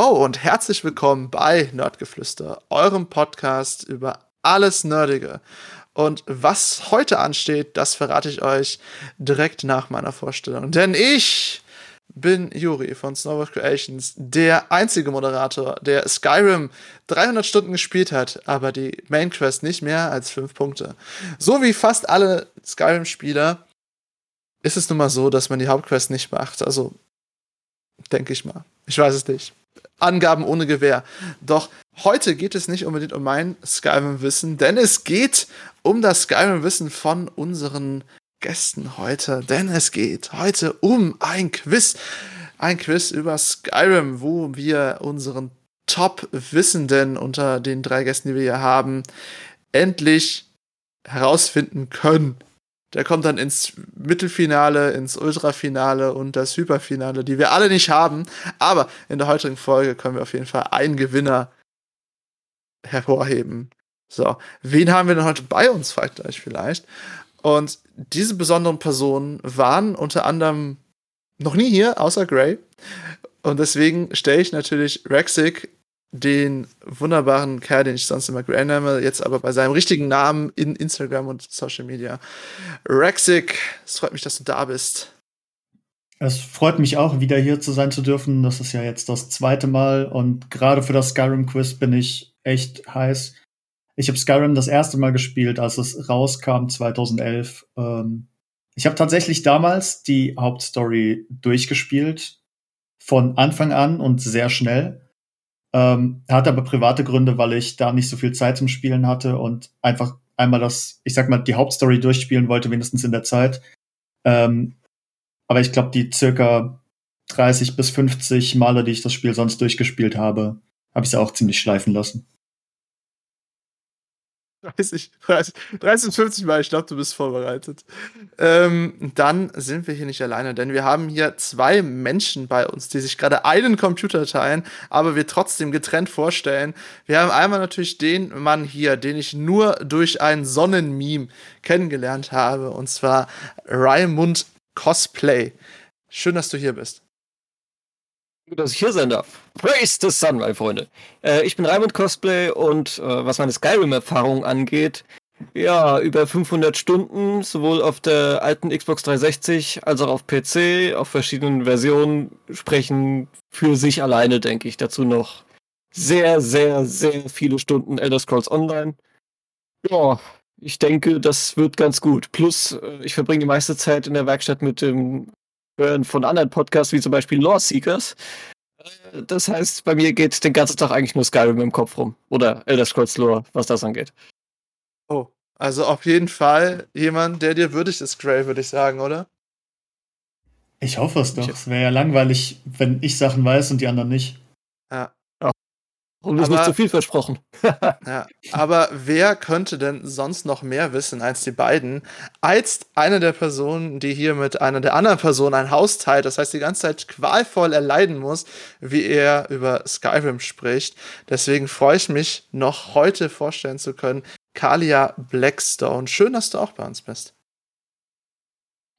Ho und herzlich willkommen bei Nerdgeflüster, eurem Podcast über alles Nerdige. Und was heute ansteht, das verrate ich euch direkt nach meiner Vorstellung. Denn ich bin Juri von Snowboard Creations, der einzige Moderator, der Skyrim 300 Stunden gespielt hat, aber die Main Quest nicht mehr als 5 Punkte. So wie fast alle Skyrim-Spieler ist es nun mal so, dass man die Hauptquest nicht macht. Also, denke ich mal. Ich weiß es nicht. Angaben ohne Gewehr. Doch heute geht es nicht unbedingt um mein Skyrim-Wissen, denn es geht um das Skyrim-Wissen von unseren Gästen heute. Denn es geht heute um ein Quiz. Ein Quiz über Skyrim, wo wir unseren Top-Wissenden unter den drei Gästen, die wir hier haben, endlich herausfinden können. Der kommt dann ins Mittelfinale, ins Ultrafinale und das Hyperfinale, die wir alle nicht haben. Aber in der heutigen Folge können wir auf jeden Fall einen Gewinner hervorheben. So, wen haben wir denn heute bei uns, fragt ihr euch vielleicht. Und diese besonderen Personen waren unter anderem noch nie hier, außer Gray. Und deswegen stelle ich natürlich Rexic den wunderbaren Kerl, den ich sonst immer Gray nenne, jetzt aber bei seinem richtigen Namen in Instagram und Social Media. Rexic, es freut mich, dass du da bist. Es freut mich auch, wieder hier zu sein zu dürfen. Das ist ja jetzt das zweite Mal und gerade für das Skyrim-Quiz bin ich echt heiß. Ich habe Skyrim das erste Mal gespielt, als es rauskam 2011. Ähm, ich habe tatsächlich damals die Hauptstory durchgespielt, von Anfang an und sehr schnell. Ähm, hatte aber private Gründe, weil ich da nicht so viel Zeit zum Spielen hatte und einfach einmal das, ich sag mal, die Hauptstory durchspielen wollte, wenigstens in der Zeit. Ähm, aber ich glaube, die circa 30 bis 50 Male, die ich das Spiel sonst durchgespielt habe, habe ich es auch ziemlich schleifen lassen. 30, 30, 30 50 Mal, ich glaube, du bist vorbereitet. Ähm, dann sind wir hier nicht alleine, denn wir haben hier zwei Menschen bei uns, die sich gerade einen Computer teilen, aber wir trotzdem getrennt vorstellen. Wir haben einmal natürlich den Mann hier, den ich nur durch ein Sonnenmeme kennengelernt habe, und zwar Raimund Cosplay. Schön, dass du hier bist. Dass ich hier sein darf. Praise the Sun, meine Freunde. Äh, ich bin Raimund Cosplay und äh, was meine Skyrim-Erfahrung angeht, ja, über 500 Stunden, sowohl auf der alten Xbox 360 als auch auf PC, auf verschiedenen Versionen, sprechen für sich alleine, denke ich. Dazu noch sehr, sehr, sehr viele Stunden Elder Scrolls Online. Ja, ich denke, das wird ganz gut. Plus, äh, ich verbringe die meiste Zeit in der Werkstatt mit dem hören von anderen Podcasts, wie zum Beispiel Law Seekers. Äh, das heißt, bei mir geht den ganzen Tag eigentlich nur Skyrim im Kopf rum. Oder Elder Scrolls Lore, was das angeht. Oh, also auf jeden Fall jemand, der dir würdig ist, Gray, würde ich sagen, oder? Ich hoffe es doch. Es wäre ja langweilig, wenn ich Sachen weiß und die anderen nicht. Ja. Und ist nicht zu viel versprochen. ja, aber wer könnte denn sonst noch mehr wissen als die beiden, als eine der Personen, die hier mit einer der anderen Person ein Haus teilt, das heißt die ganze Zeit qualvoll erleiden muss, wie er über Skyrim spricht. Deswegen freue ich mich noch heute vorstellen zu können, Kalia Blackstone. Schön, dass du auch bei uns bist.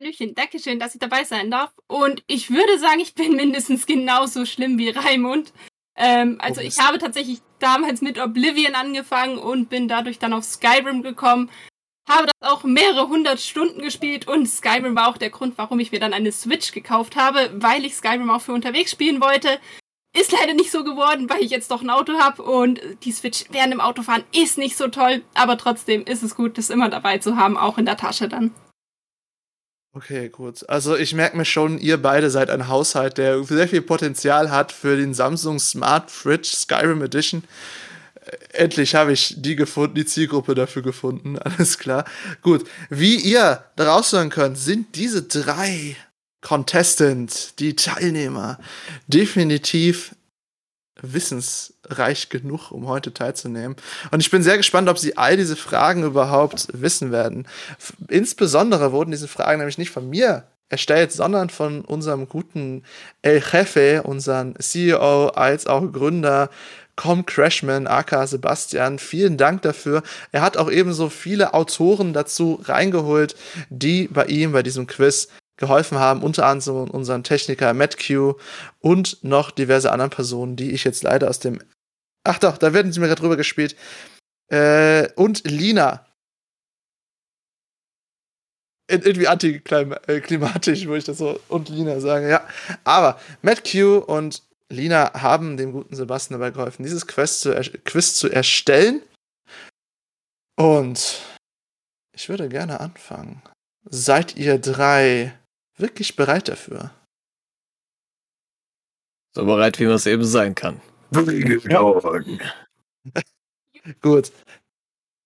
Hallöchen, Dankeschön, dass ich dabei sein darf. Und ich würde sagen, ich bin mindestens genauso schlimm wie Raimund. Ähm, also ich habe tatsächlich damals mit Oblivion angefangen und bin dadurch dann auf Skyrim gekommen. Habe das auch mehrere hundert Stunden gespielt und Skyrim war auch der Grund, warum ich mir dann eine Switch gekauft habe, weil ich Skyrim auch für unterwegs spielen wollte. Ist leider nicht so geworden, weil ich jetzt doch ein Auto habe und die Switch während dem Autofahren ist nicht so toll, aber trotzdem ist es gut, das immer dabei zu haben, auch in der Tasche dann. Okay, gut. Also ich merke mir schon, ihr beide seid ein Haushalt, der sehr viel Potenzial hat für den Samsung Smart Fridge Skyrim Edition. Äh, endlich habe ich die gefunden, die Zielgruppe dafür gefunden. Alles klar. Gut. Wie ihr daraus hören könnt, sind diese drei Contestants, die Teilnehmer, definitiv wissensreich genug, um heute teilzunehmen. Und ich bin sehr gespannt, ob sie all diese Fragen überhaupt wissen werden. Insbesondere wurden diese Fragen nämlich nicht von mir erstellt, sondern von unserem guten El Jefe, unseren CEO als auch Gründer Com Crashman, aka Sebastian. Vielen Dank dafür. Er hat auch ebenso viele Autoren dazu reingeholt, die bei ihm bei diesem Quiz geholfen haben, unter anderem unseren Techniker Matt Q und noch diverse andere Personen, die ich jetzt leider aus dem. Ach doch, da werden sie mir gerade drüber gespielt. Äh, und Lina. irgendwie antiklimatisch, würde ich das so und Lina sagen, ja. Aber Matt Q und Lina haben dem guten Sebastian dabei geholfen, dieses Quest zu Quiz zu erstellen. Und ich würde gerne anfangen. Seid ihr drei wirklich bereit dafür? So bereit, wie man es eben sein kann. Gut.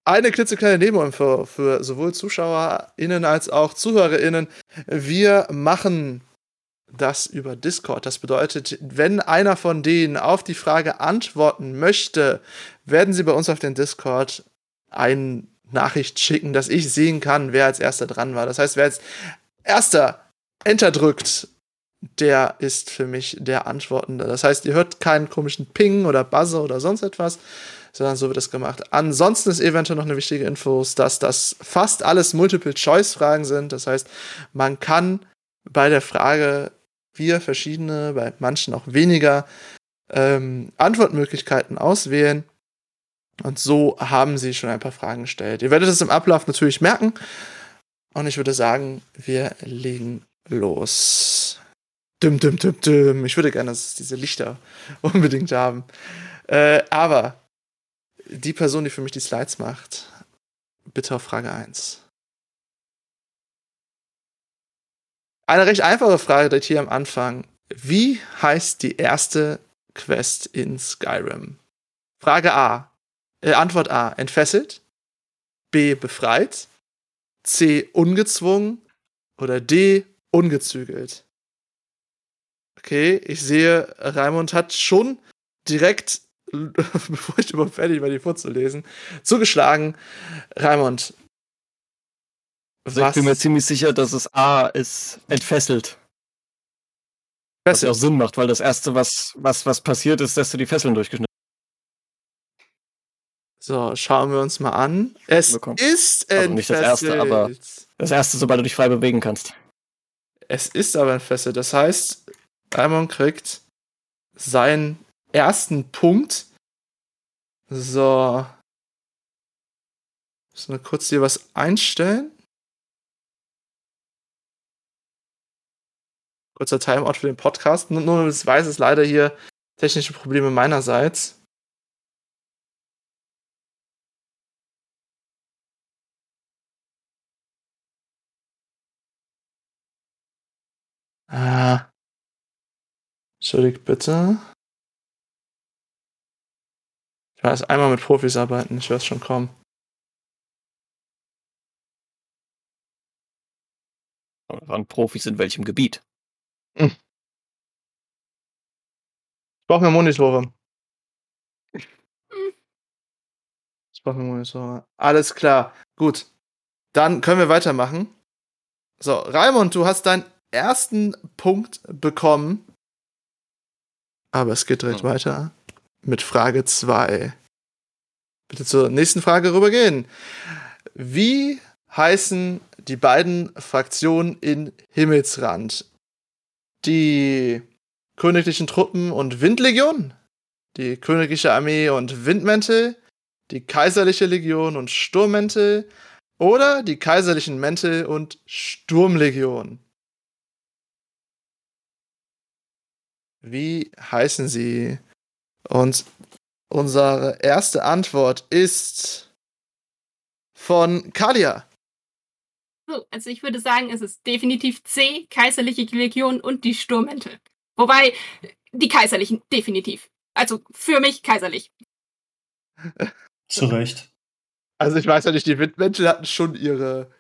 Eine klitzekleine Nebeninfo für sowohl ZuschauerInnen als auch ZuhörerInnen. Wir machen das über Discord. Das bedeutet, wenn einer von denen auf die Frage antworten möchte, werden sie bei uns auf den Discord eine Nachricht schicken, dass ich sehen kann, wer als erster dran war. Das heißt, wer als erster Enter drückt, der ist für mich der Antwortende. Das heißt, ihr hört keinen komischen Ping oder Buzzer oder sonst etwas, sondern so wird es gemacht. Ansonsten ist eventuell noch eine wichtige Info, dass das fast alles Multiple-Choice-Fragen sind. Das heißt, man kann bei der Frage vier verschiedene, bei manchen auch weniger ähm, Antwortmöglichkeiten auswählen. Und so haben sie schon ein paar Fragen gestellt. Ihr werdet es im Ablauf natürlich merken. Und ich würde sagen, wir legen los. Düm, düm, düm, düm. Ich würde gerne dass diese Lichter unbedingt haben. Äh, aber die Person, die für mich die Slides macht, bitte auf Frage 1. Eine recht einfache Frage direkt hier am Anfang. Wie heißt die erste Quest in Skyrim? Frage A. Äh, Antwort A. Entfesselt. B. Befreit. C. Ungezwungen. Oder D. Ungezügelt. Okay, ich sehe, Raimund hat schon direkt, bevor ich überhaupt fertig war, die vorzulesen, zugeschlagen. Raimund, also ich bin mir ziemlich sicher, dass es A ist entfesselt. Fesselt. Was ja auch Sinn macht, weil das erste, was, was, was passiert ist, dass du die Fesseln durchgeschnitten So, schauen wir uns mal an. Es bekommen. ist entfesselt. Also nicht das erste, aber das erste, sobald du dich frei bewegen kannst. Es ist aber entfesselt. Das heißt, Raimon kriegt seinen ersten Punkt. So. Müssen wir kurz hier was einstellen. Kurzer Timeout für den Podcast. Nur, nur weiß es leider hier technische Probleme meinerseits. Ah. Entschuldigt bitte. Ich weiß, einmal mit Profis arbeiten, ich werde schon kommen. Waren Profis in welchem Gebiet? Hm. Ich brauche mehr Monitore. Ich brauche mehr Monitore. Alles klar. Gut. Dann können wir weitermachen. So, Raimund, du hast deinen ersten Punkt bekommen. Aber es geht direkt hm. weiter mit Frage 2. Bitte zur nächsten Frage rübergehen. Wie heißen die beiden Fraktionen in Himmelsrand? die königlichen Truppen und Windlegion, die königliche Armee und Windmäntel, die kaiserliche Legion und Sturmmäntel oder die kaiserlichen Mäntel und Sturmlegion. Wie heißen sie? Und unsere erste Antwort ist von Kalia. Also ich würde sagen, es ist definitiv C, Kaiserliche Legion und die Sturmmäntel. Wobei, die Kaiserlichen, definitiv. Also für mich kaiserlich. Zu Recht. Also ich weiß ja nicht, die Windmäntel hatten schon ihre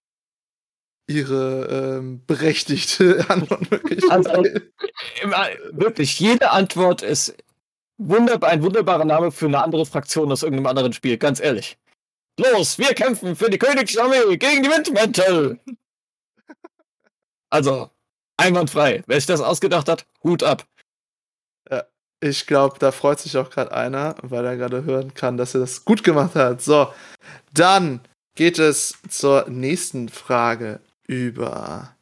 ihre ähm, berechtigte Antwortmöglichkeit. Also, wirklich, jede Antwort ist wunderbar, ein wunderbarer Name für eine andere Fraktion aus irgendeinem anderen Spiel, ganz ehrlich. Los, wir kämpfen für die Königsarmee gegen die Windmäntel. Also, einwandfrei. Wer sich das ausgedacht hat, Hut ab. Ja, ich glaube, da freut sich auch gerade einer, weil er gerade hören kann, dass er das gut gemacht hat. So, dann geht es zur nächsten Frage über.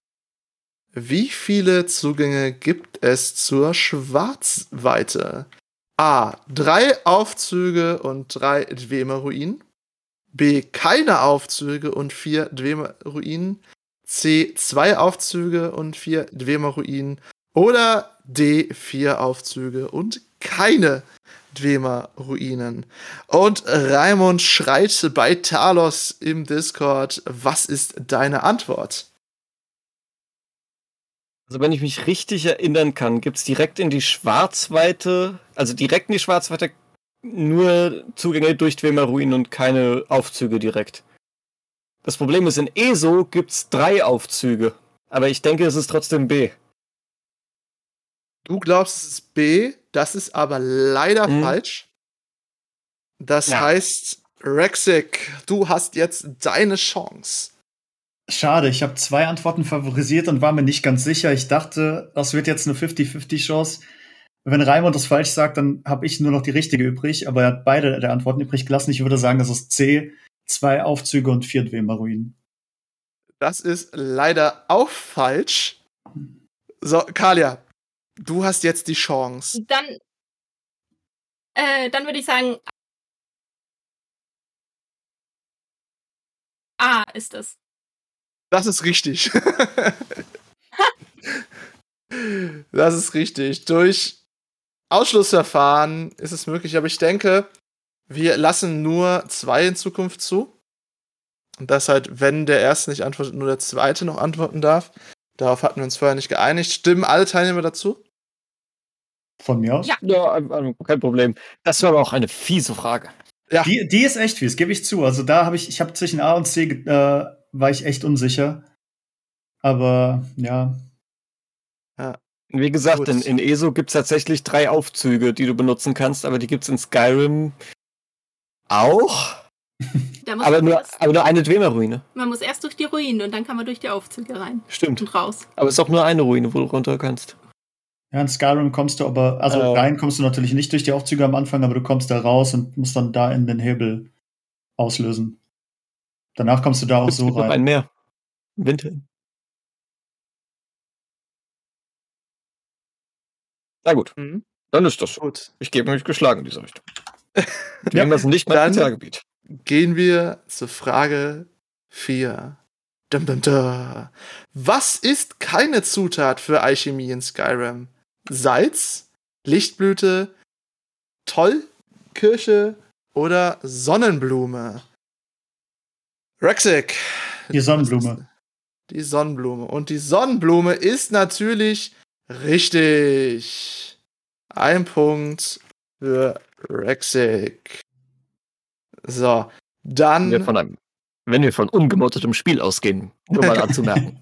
Wie viele Zugänge gibt es zur Schwarzweite? A. Drei Aufzüge und drei Dwemer-Ruinen. B. Keine Aufzüge und vier Dwemer-Ruinen. C. Zwei Aufzüge und vier Dwemer-Ruinen. Oder D. Vier Aufzüge und keine Dwemer-Ruinen. Und Raimund schreit bei Talos im Discord, was ist deine Antwort? Also wenn ich mich richtig erinnern kann, gibt es direkt in die Schwarzweite, also direkt in die Schwarzweite nur Zugänge durch Dwemer Ruinen und keine Aufzüge direkt. Das Problem ist, in ESO gibt es drei Aufzüge. Aber ich denke, es ist trotzdem B. Du glaubst, es ist B, das ist aber leider Mhm. falsch. Das Ja. heißt, Rexic, du hast jetzt deine Chance. Schade, ich habe zwei Antworten favorisiert und war mir nicht ganz sicher. Ich dachte, das wird jetzt eine 50-50-Chance. Wenn Raimund das falsch sagt, dann habe ich nur noch die richtige übrig, aber er hat beide der Antworten übrig gelassen. Ich würde sagen, das ist C, zwei Aufzüge und vier Dwemer-Ruinen. Das ist leider auch falsch. So, Kalia, du hast jetzt die Chance. Dann, äh, dann würde ich sagen, A ist es. Das ist richtig. das ist richtig. Durch Ausschlussverfahren ist es möglich, aber ich denke, wir lassen nur zwei in Zukunft zu. Und dass halt, wenn der erste nicht antwortet, nur der zweite noch antworten darf. Darauf hatten wir uns vorher nicht geeinigt. Stimmen alle Teilnehmer dazu? Von mir aus. Ja. Ja, kein Problem. Das war aber auch eine fiese Frage. Ja. Die, die ist echt fies, gebe ich zu. Also da habe ich, ich habe zwischen A und C äh, war ich echt unsicher. Aber ja, Wie gesagt, Gut. in, in ESO gibt es tatsächlich drei Aufzüge, die du benutzen kannst, aber die gibt es in Skyrim auch. Da muss Aber nur, erst, aber nur eine Dwemer-Ruine. man muss erst durch die Ruinen und dann kann man durch die Aufzüge rein Stimmt. und raus. Aber es ist auch nur eine Ruine, wo du runter kannst. Ja, in Skyrim kommst du aber, also Äh. rein kommst du natürlich nicht durch die Aufzüge am Anfang, aber du kommst da raus und musst dann da in den Hebel auslösen. Danach kommst du da auch so gibt noch rein. ein Meer. Winter. Na gut, Mhm. dann ist das so. Gut. Ich gebe mich geschlagen in dieser Richtung. Ja, Irgendwas nicht mein dann- Spezialgebiet. Gehen wir zur Frage 4. Dum, dum, dum. Was ist keine Zutat für Alchemie in Skyrim? Salz, Lichtblüte, Tollkirsche oder Sonnenblume? Rexic. Die Sonnenblume. Die Sonnenblume. Und die Sonnenblume ist natürlich richtig. Ein Punkt für Rexic. So, dann. Von einem, wenn wir von ungemottetem Spiel ausgehen, nur mal anzumerken.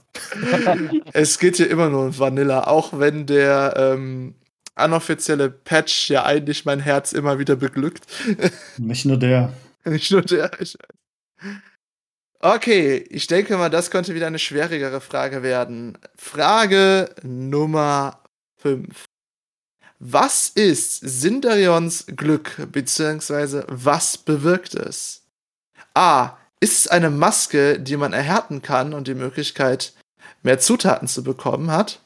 es geht hier immer nur um Vanilla, auch wenn der ähm, anoffizielle Patch ja eigentlich mein Herz immer wieder beglückt. Nicht nur der. Nicht nur der. Okay, ich denke mal, das könnte wieder eine schwierigere Frage werden. Frage Nummer 5. Was ist Sindarions Glück, beziehungsweise was bewirkt es? A. Ist es eine Maske, die man erhärten kann und die Möglichkeit, mehr Zutaten zu bekommen hat?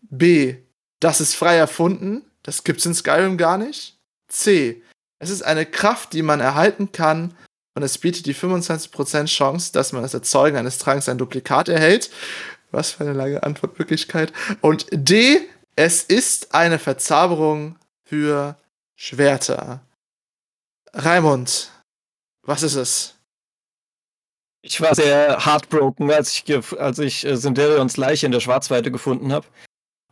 B. Das ist frei erfunden, das gibt's in Skyrim gar nicht? C. Es ist eine Kraft, die man erhalten kann und es bietet die 25% Chance, dass man das Erzeugen eines Tranks ein Duplikat erhält. Was für eine lange Antwortmöglichkeit. Und D. Es ist eine Verzauberung für Schwerter. Raimund, was ist es? Ich war sehr heartbroken, als ich, als ich äh, Sindarions Leiche in der Schwarzweite gefunden habe.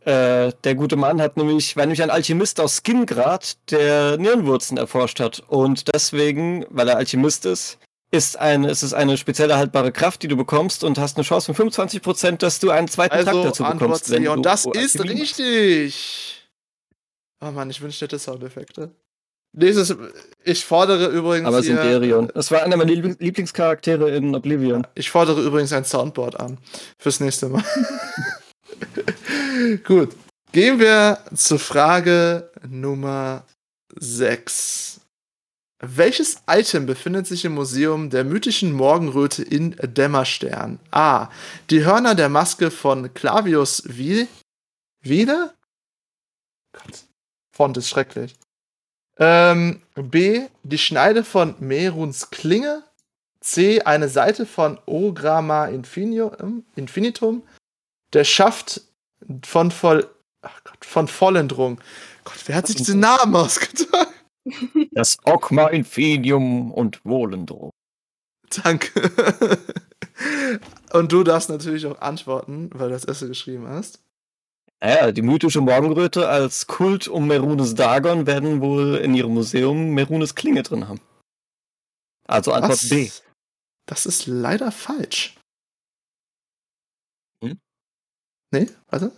Äh, der gute Mann hat nämlich, war nämlich ein Alchemist aus Skingrad, der Nierenwurzen erforscht hat. Und deswegen, weil er Alchemist ist, ist ein, es ist eine spezielle haltbare Kraft, die du bekommst und hast eine Chance von 25%, dass du einen zweiten Tag Also dazu Antwort bekommst. C. Und du das ist richtig. Oh Mann, ich wünschte, hätte Soundeffekte. Nächstes, ich fordere übrigens Aber hier, Sindarion. Das war einer meiner Liebl- Lieblingscharaktere in Oblivion. Ich fordere übrigens ein Soundboard an. Fürs nächste Mal. Gut. Gehen wir zur Frage Nummer 6. Welches Item befindet sich im Museum der mythischen Morgenröte in Dämmerstern? A. Die Hörner der Maske von Clavius Wiele? Gott. Font ist schrecklich. Ähm, B. Die Schneide von Meruns Klinge. C. Eine Seite von Ogramma Infinium, Infinitum. Der Schaft von voll. Ach Gott, von Vollendrung. Gott, wer hat sich diesen Namen ausgedacht? Das Ogma Infinium und Wohlendro. Danke. Und du darfst natürlich auch antworten, weil du das erste geschrieben hast. Ja, die mythische Morgenröte als Kult um Merunes Dagon werden wohl in ihrem Museum Merunes Klinge drin haben. Also Antwort Was? B. Das ist leider falsch. Hm? Nee, warte.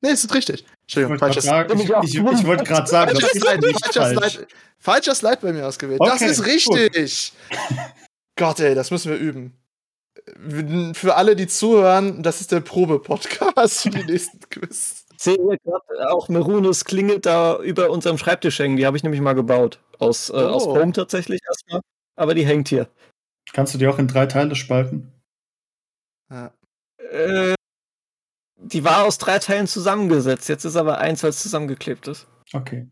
Nee, es ist richtig. Ich Entschuldigung, wollte falsches, gerade sagen, ich, ich, ich wollte gerade sagen, das falsches ist Slide, nicht falscher, falsch. Slide, falscher Slide bei mir ausgewählt. das Okay, ist richtig. Gott, ey, das müssen wir üben. Für alle, die zuhören, das ist der Probe-Podcast für die nächsten Quiz. Ich sehe hier gerade auch Merunes Klinge da über unserem Schreibtisch hängen. Die habe ich nämlich mal gebaut. Aus, äh, aus Oh. Foam tatsächlich erstmal. Aber die hängt hier. Kannst du die auch in drei Teile spalten? Ja. Äh, die war aus drei Teilen zusammengesetzt. Jetzt ist aber eins, weil es zusammengeklebt ist. Okay.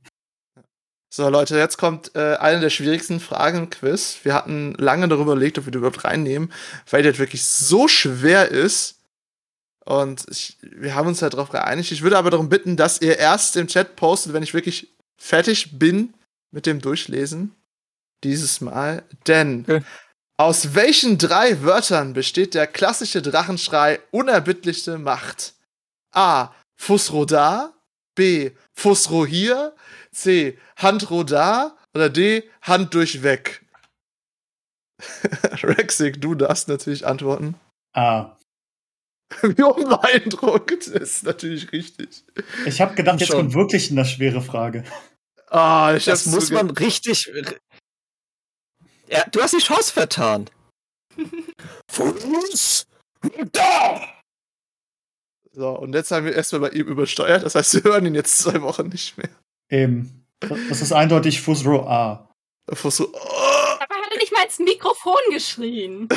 So, Leute, jetzt kommt äh, eine der schwierigsten Fragen im Quiz. Wir hatten lange darüber überlegt, ob wir die überhaupt reinnehmen, weil die halt wirklich so schwer ist. Und ich, wir haben uns halt darauf geeinigt. Ich würde aber darum bitten, dass ihr erst im Chat postet, wenn ich wirklich fertig bin mit dem Durchlesen. Dieses Mal. Denn Okay. aus welchen drei Wörtern besteht der klassische Drachenschrei unerbittlichste Macht? A. Fusrodar. B. Fusro hier. C. Handro da. Oder D. Hand durchweg. Rexig, du darfst natürlich antworten. Ah. Wie unbeeindruckt ist natürlich richtig. Ich habe gedacht, jetzt Schon. kommt wirklich eine schwere Frage. Ah, ich Das muss man richtig. Ja, du hast die Chance vertan. Fuß! Da! So, und jetzt haben wir erstmal bei ihm übersteuert. Das heißt, wir hören ihn jetzt zwei Wochen nicht mehr. Eben. Das ist eindeutig Fusro A. Bevor so. Oh. Aber hat er nicht mal ins Mikrofon geschrien.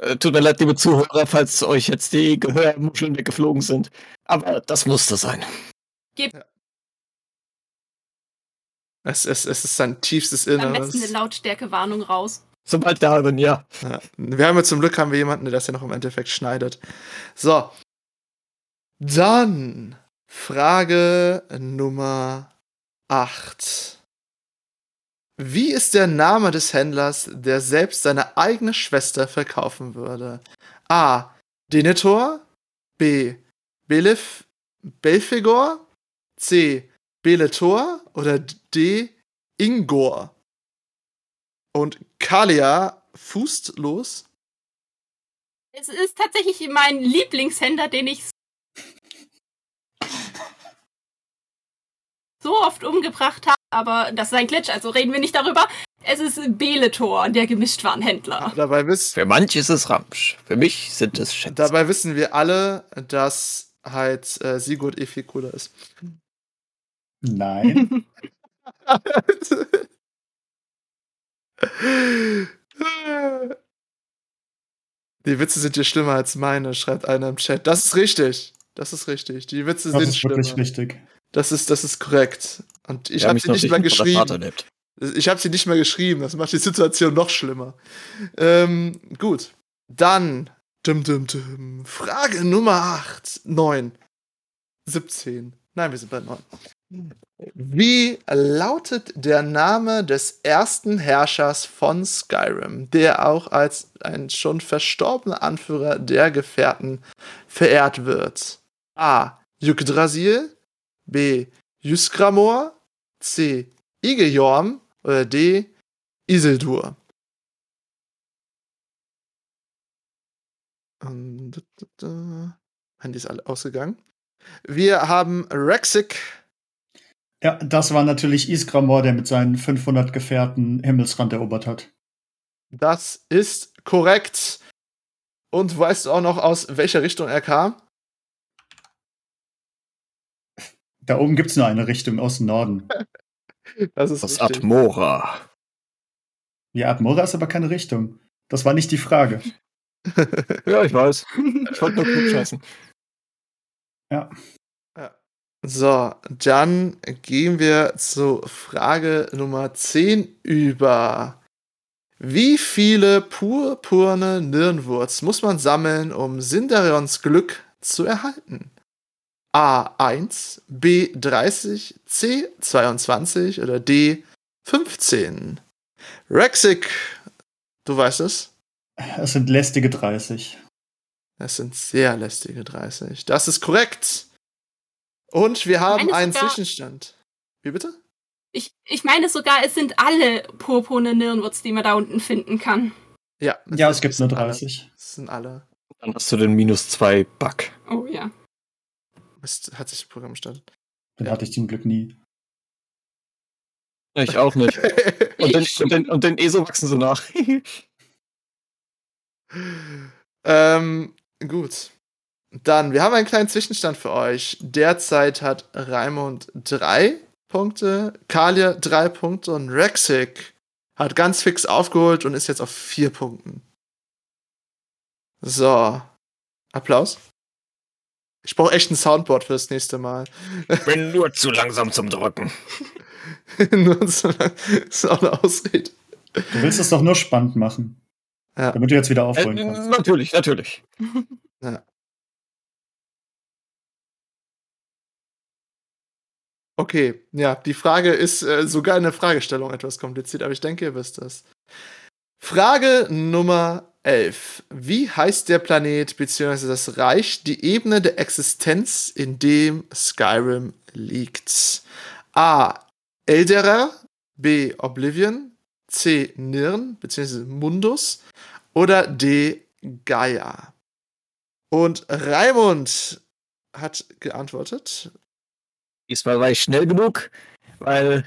Äh, Tut mir leid, liebe Zuhörer, falls euch jetzt die Gehörmuscheln weggeflogen sind. Aber das musste sein. Es, es, es ist sein tiefstes Am Inneres. besten eine Lautstärke-Warnung raus. Sobald darin, ja. Ja. Wir haben ja zum Glück haben wir jemanden, der das ja noch im Endeffekt schneidet. So. Dann Frage Nummer 8. Wie ist der Name des Händlers, der selbst seine eigene Schwester verkaufen würde? A. Denethor. B. Belef Belfegor. C. Beletor. Oder D. Ingor. Und Kalia fußt los. Es ist tatsächlich mein Lieblingshändler, den ich so oft umgebracht habe, aber das ist ein Glitch, also reden wir nicht darüber. Es ist Beletor, der Gemischtwarenhändler. Dabei, wiss, Für manche ist es Ramsch. Für mich sind es Schätze. dabei wissen wir alle, dass halt äh, Sigurd eh viel cooler ist. Nein. Die Witze sind hier schlimmer als meine, schreibt einer im Chat. Das ist richtig. Das ist richtig. Die Witze Das sind ist schlimmer. wirklich richtig. Das ist, das ist korrekt. Und ich habe sie nicht mehr Vater geschrieben. Ich habe sie nicht mehr geschrieben. Das macht die Situation noch schlimmer. Ähm, gut. Dann. Dum, dum, dum. Frage Nummer 8. 9. 17. Nein, wir sind bei 9. Wie lautet der Name des ersten Herrschers von Skyrim, der auch als ein schon verstorbener Anführer der Gefährten verehrt wird? A. Yggdrasil. B. Ysgramor. C. Igejorm oder D. Isildur. Ähm. Handy ist alle ausgegangen. Wir haben Rexic. Ja, das war natürlich Isgramor, der mit seinen 500 Gefährten Himmelsrand erobert hat. Das ist korrekt. Und weißt du auch noch, aus welcher Richtung er kam? Da oben gibt's nur eine Richtung aus dem Norden. Das ist Das richtig. Atmora. Ja, Admora ist aber keine Richtung. Das war nicht die Frage. Ja, ich weiß. Ich wollte nur klug scheißen. So, dann gehen wir zu Frage Nummer 10 über. Wie viele purpurne Nirnwurz muss man sammeln, um Sindarions Glück zu erhalten? A1, B30, C22 oder D15? Rexic, du weißt es? Es sind lästige 30. Das sind sehr lästige 30. Das ist korrekt. Und wir haben Meine einen sogar- Zwischenstand. Wie bitte? Ich, ich meine sogar, es sind alle purpurne Nirnwurz, die man da unten finden kann. Ja, Ja, es gibt sind nur alle. 30. Es sind alle. Dann hast du den minus 2 Bug. Oh ja. Mist, hat sich das Programm gestartet. Den Ja. hatte ich zum Glück nie. Ich auch nicht. Und den, und den, und den ESO wachsen so nach. ähm, gut. Dann, wir haben einen kleinen Zwischenstand für euch. Derzeit hat Raimund drei Punkte, Kalia drei Punkte und Rexic hat ganz fix aufgeholt und ist jetzt auf vier Punkten. So. Applaus. Ich brauche echt ein Soundboard fürs nächste Mal. Bin nur zu langsam zum Drücken. Nur so, ist auch eine Ausrede. Du willst es doch nur spannend machen. Ja. Damit du jetzt wieder Äh, aufholen kannst. natürlich, natürlich. Okay, ja, die Frage ist äh, sogar in der Fragestellung etwas kompliziert, aber ich denke, ihr wisst es. Frage Nummer 11. Wie heißt der Planet bzw. das Reich, die Ebene der Existenz, in dem Skyrim liegt? A. Elderer, B. Oblivion, C. Nirn bzw. Mundus oder D. Gaia? Und Raimund hat geantwortet. Diesmal war ich schnell genug, weil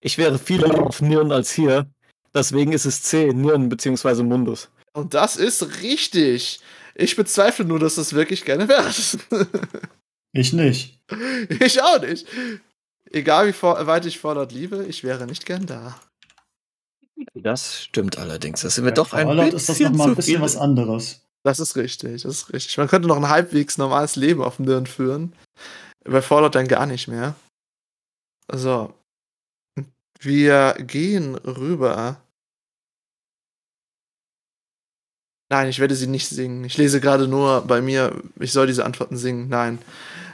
ich wäre viel länger auf Nirn als hier. Deswegen ist es C, Nirn bzw. Mundus. Und das ist richtig. Ich bezweifle nur, dass das wirklich gerne wert. Ich nicht. ich auch nicht. Egal wie weit ich Fallout liebe, ich wäre nicht gern da. Das stimmt allerdings. Das wird Bei doch ein Fallout bisschen, ist das noch mal ein bisschen viel. was anderes. Das ist richtig, das ist richtig. Man könnte noch ein halbwegs normales Leben auf dem Nirn führen. Bei Fallout dann gar nicht mehr. So. Wir gehen rüber. Nein, ich werde sie nicht singen. Ich lese gerade nur bei mir, ich soll diese Antworten singen. Nein.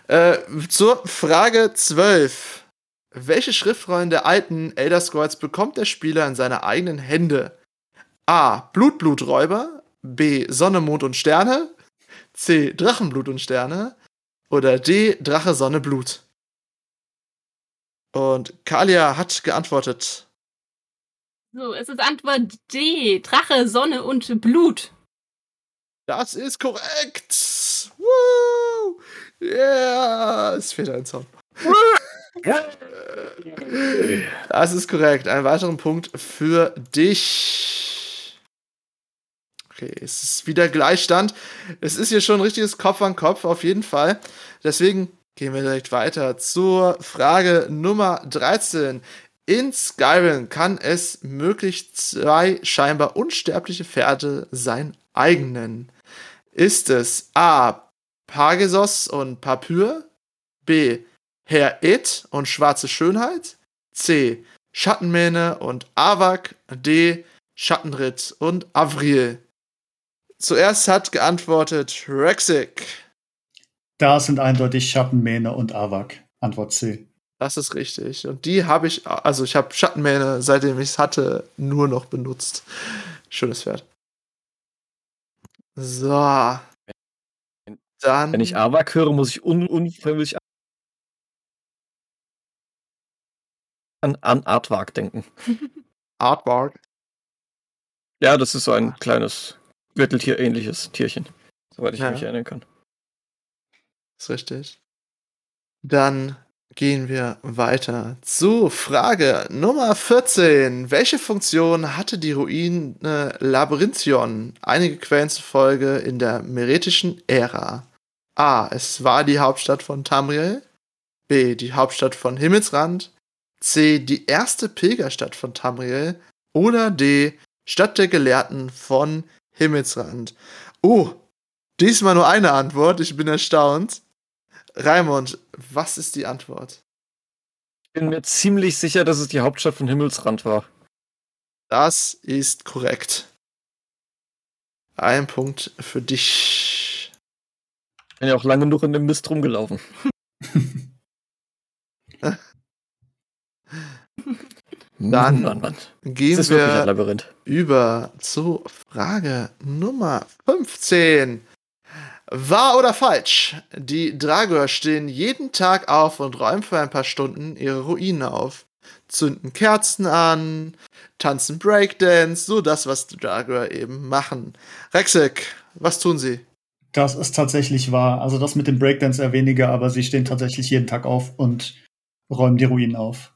Äh, zur Frage 12. Welche Schriftrollen der alten Elder Scrolls bekommt der Spieler in seine eigenen Hände? A. Blutbluträuber. B. Sonne, Mond und Sterne. C. Drachenblut und Sterne. Oder D. Drache, Sonne, Blut. Und Kalia hat geantwortet. So, es ist Antwort D. Drache, Sonne und Blut. Das ist korrekt. Woo! Yeah! Es fehlt ein Sound. Das ist korrekt. Einen weiteren Punkt für dich. Okay, es ist wieder Gleichstand. Es ist hier schon ein richtiges Kopf an Kopf, auf jeden Fall. Deswegen gehen wir direkt weiter zur Frage Nummer 13. In Skyrim kann es möglich zwei scheinbar unsterbliche Pferde sein eigen nennen. Ist es A. Pagesos und Papyr? B. Herr Ed und Schwarze Schönheit? C. Schattenmähne und Avak? D. Schattenritt und Avril? Zuerst hat geantwortet Rexic. Da sind eindeutig Schattenmähne und Avak. Antwort C. Das ist richtig. Und die habe ich, also ich habe Schattenmähne, seitdem ich es hatte, nur noch benutzt. Schönes Pferd. So. Dann. Wenn ich Avak höre, muss ich un unfreiwillig an, an Artwag denken. Artbark. Ja, das ist so ein kleines Gürteltier-ähnliches Tierchen, soweit ich Ja. mich erinnern kann. Ist richtig. Dann gehen wir weiter zu Frage Nummer 14. Welche Funktion hatte die Ruine Labyrinthion einige Quellen zufolge in der meretischen Ära? A. Es war die Hauptstadt von Tamriel. B. Die Hauptstadt von Himmelsrand. C. Die erste Pilgerstadt von Tamriel. Oder D. Stadt der Gelehrten von Himmelsrand. Oh, diesmal nur eine Antwort. Ich bin erstaunt. Raimund, was ist die Antwort? Ich bin mir ziemlich sicher, dass es die Hauptstadt von Himmelsrand war. Das ist korrekt. Ein Punkt für dich. Ich bin ja auch lange genug in dem Mist rumgelaufen. Dann Mann, Mann. gehen wir Labyrinth. über zu Frage Nummer 15. Wahr oder falsch? Die Dragor stehen jeden Tag auf und räumen für ein paar Stunden ihre Ruinen auf. Zünden Kerzen an, tanzen Breakdance, so das, was die Dragor eben machen. Rexik, was tun sie? Das ist tatsächlich wahr. Also das mit dem Breakdance eher weniger, aber sie stehen tatsächlich jeden Tag auf und räumen die Ruinen auf.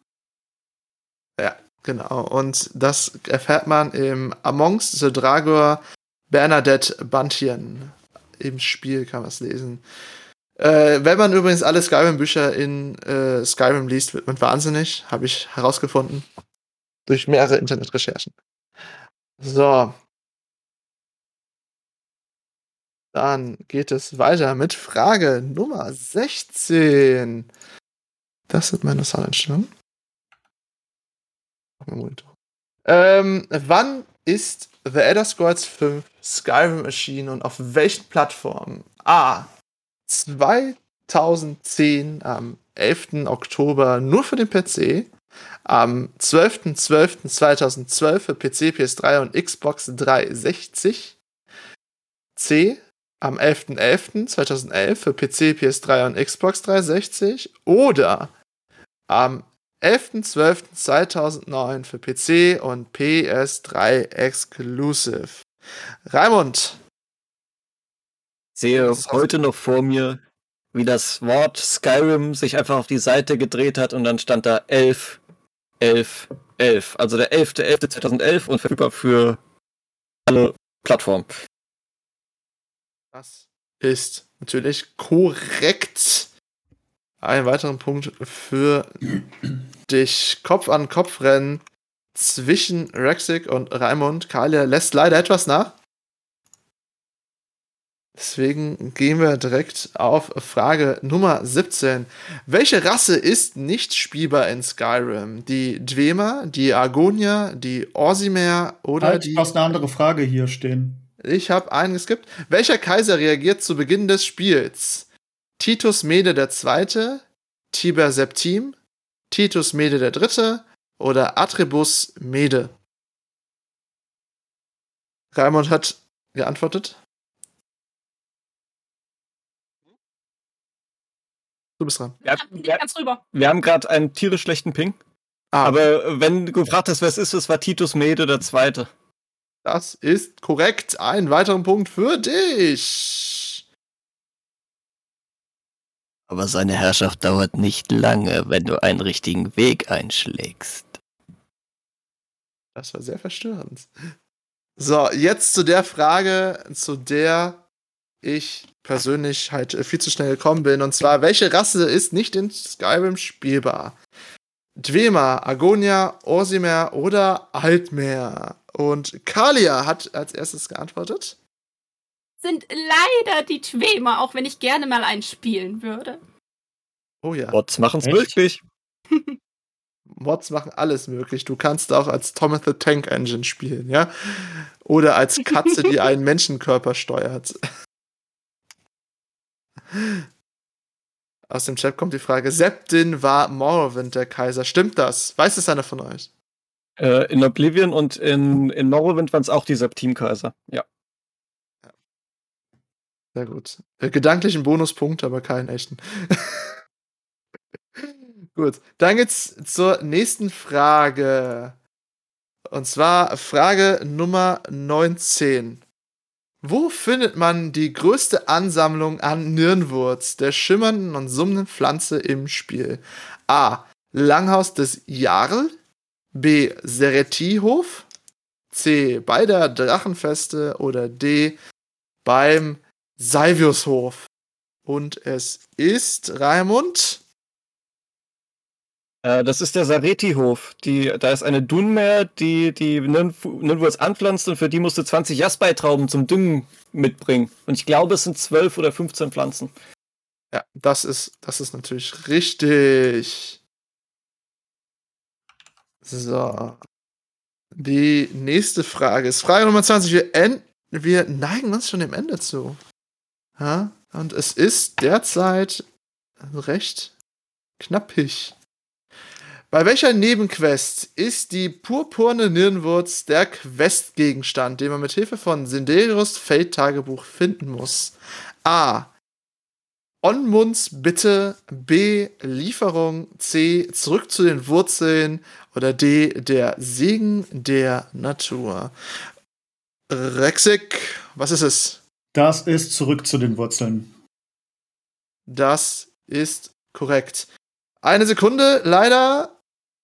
Ja, genau. Und das erfährt man im Amongst the Dragor Bernadette Bantien. Im Spiel kann man es lesen. Äh, wenn man übrigens alle Skyrim-Bücher in äh, Skyrim liest, wird man wahnsinnig. Habe ich herausgefunden. Durch mehrere Internetrecherchen. So. Dann geht es weiter mit Frage Nummer 16. Das sind meine Monitor. Ähm, wann ist The Elder Scrolls 5 Skyrim erschienen und auf welchen Plattformen? A. 2010 am 11. Oktober nur für den PC. Am 12.12.2012 für PC, PS3 und Xbox 360. C. Am 11.11.2011 für PC, PS3 und Xbox 360. Oder am 11.12.2009 für PC und PS3 Exclusive. Raimund, sehe heute noch vor mir, wie das Wort Skyrim sich einfach auf die Seite gedreht hat und dann stand da 11, 11, 11. Also der 11.11.2011 und verfügbar für alle Plattformen. das ist natürlich korrekt. Einen weiteren Punkt für dich. Kopf an Kopf rennen zwischen Rexik und Raimund. Kalia lässt leider etwas nach. Deswegen gehen wir direkt auf Frage Nummer 17. Welche Rasse ist nicht spielbar in Skyrim? Die Dwemer, die Argonier, die Orsimer oder Halt, die. du hast eine andere Frage hier stehen. Ich habe einen geskippt. Welcher Kaiser reagiert zu Beginn des Spiels? Titus Mede II., Tiber Septim, Titus Mede III. oder Atrebus Mede? Raimund hat geantwortet. Du bist dran. Wir, rüber. wir haben gerade einen tierisch schlechten Ping. Ah, Aber wenn du gefragt hast, wer es ist, es war Titus Mede der Zweite. das ist korrekt. Einen weiteren Punkt für dich. Aber seine Herrschaft dauert nicht lange, wenn du einen richtigen Weg einschlägst. Das war sehr verstörend. So, jetzt zu der Frage, zu der ich persönlich halt äh, viel zu schnell gekommen bin. Und zwar, welche Rasse ist nicht in Skyrim spielbar? Dwemer, Agonia, Orsimer oder Altmer? Und Kalia hat als erstes geantwortet. Sind leider die Twemer, auch wenn ich gerne mal einen spielen würde. Oh ja, Bots machen's Echt? möglich. Mods machen alles möglich. Du kannst auch als Thomas the Tank Engine spielen, ja? Oder als Katze, die einen Menschenkörper steuert. Aus dem Chat kommt die Frage: Septin war Morrowind der Kaiser. Stimmt das? Weiß es einer von euch? Äh, in Oblivion und in, in Morrowind waren es auch die Septim-Kaiser. Ja. Sehr gut. Äh, gedanklichen Bonuspunkt, aber keinen echten. gut, dann geht's zur nächsten Frage. Und zwar Frage Nummer 19. Wo findet man die größte Ansammlung an Nirnwurz, der schimmernden und summenden Pflanze im Spiel? A. Langhaus des Jarl. B. Seretihof. C. Bei der Drachenfeste. Oder D. Beim Salviushof. Und es ist Raimund. Äh, das ist der Sareti-Hof. Da ist eine Dunmer, die die Nirnwurz anpflanzt und für die musste 20 Jasbeitrauben zum Düngen mitbringen. Und ich glaube, es sind 12 oder 15 Pflanzen. Ja, das ist, das ist natürlich richtig. So. Die nächste Frage ist Frage Nummer 20. Wir, wir neigen uns schon dem Ende zu. Ja? Und es ist derzeit recht knappig. Bei welcher Nebenquest ist die purpurne Nirnwurz der Questgegenstand, den man mit Hilfe von Sinderos Fate-Tagebuch finden muss? A. Onmunds Bitte, B. Lieferung, C. Zurück zu den Wurzeln oder D. Der Segen der Natur. Rexik, was ist es? Das ist zurück zu den Wurzeln. Das ist korrekt. Eine Sekunde, leider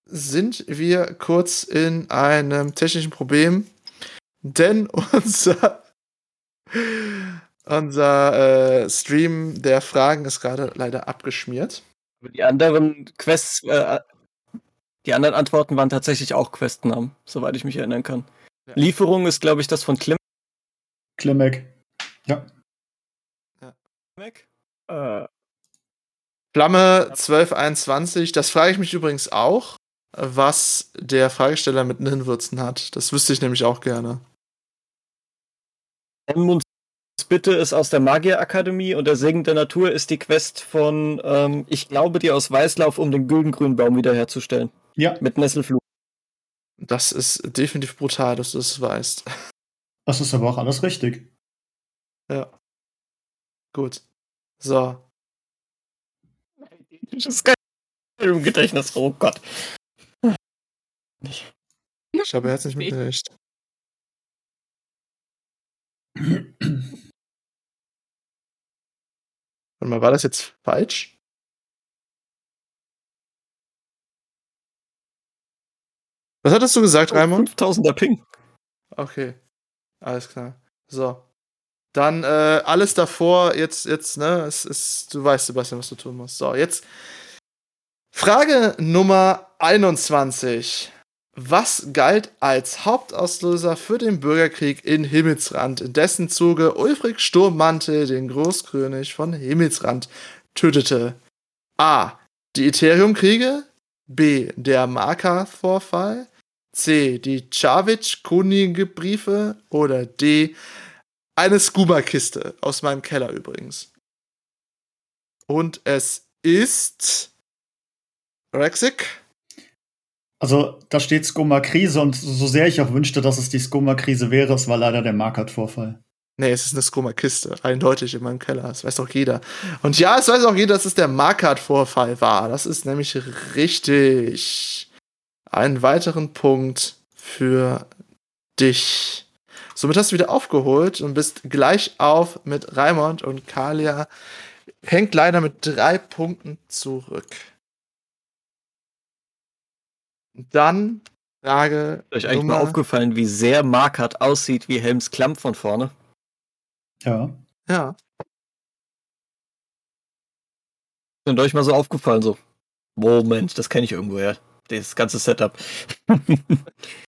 sind wir kurz in einem technischen Problem, denn unser, unser äh, Stream der Fragen ist gerade leider abgeschmiert. Die anderen Quests, äh, die anderen Antworten waren tatsächlich auch Questnamen, soweit ich mich erinnern kann. Ja. Lieferung ist, glaube ich, das von Klim. Klimek. Ja. ja. Klimek? Äh. Flamme 1221, das frage ich mich übrigens auch was der Fragesteller mit den Hinwürzen hat. Das wüsste ich nämlich auch gerne. Onmunds Bitte ist aus der Magierakademie und der Segen der Natur ist die Quest von, ähm, ich glaube, die aus Weißlauf, um den Güldengrünen Baum wiederherzustellen. Ja. Mit Nesselflug. Das ist definitiv brutal, dass du es das weißt. Das ist aber auch alles richtig. Ja. Gut. So. Das ist geil im Gedächtnis, oh Gott. Ich habe jetzt nicht mitgerecht. Warte mal, war das jetzt falsch? Was hattest du gesagt, oh, Raimund? 5000er Ping. Okay, alles klar. So. Dann äh, alles davor, jetzt, jetzt, ne, es ist, du weißt, Sebastian, was du tun musst. So, jetzt Frage Nummer 21. Was galt als Hauptauslöser für den Bürgerkrieg in Himmelsrand, in dessen Zuge Ulfric Sturmmantel den Großkönig von Himmelsrand tötete? A. Die Ethereum-Kriege. B. Der Marka-Vorfall. C. Die Chavich-Kunige-Briefe. Oder D. Eine Scuba-Kiste aus meinem Keller übrigens. Und es ist. Rexik? Also da steht Skoma-Krise und so sehr ich auch wünschte, dass es die Skoma-Krise wäre, es war leider der Markert-Vorfall. Nee, es ist eine Skoma-Kiste, eindeutig in meinem Keller. Das weiß doch jeder. Und ja, es weiß auch jeder, dass es der Markert-Vorfall war. Das ist nämlich richtig. Einen weiteren Punkt für dich. Somit hast du wieder aufgeholt und bist gleich auf mit Raimond und Kalia. Hängt leider mit drei Punkten zurück. Dann Frage. Ist euch eigentlich Nummer... mal aufgefallen, wie sehr Markert aussieht wie Helms Klamm von vorne? Ja. Ja. Sind euch mal so aufgefallen, so. Moment, das kenne ich irgendwoher. Das ganze Setup.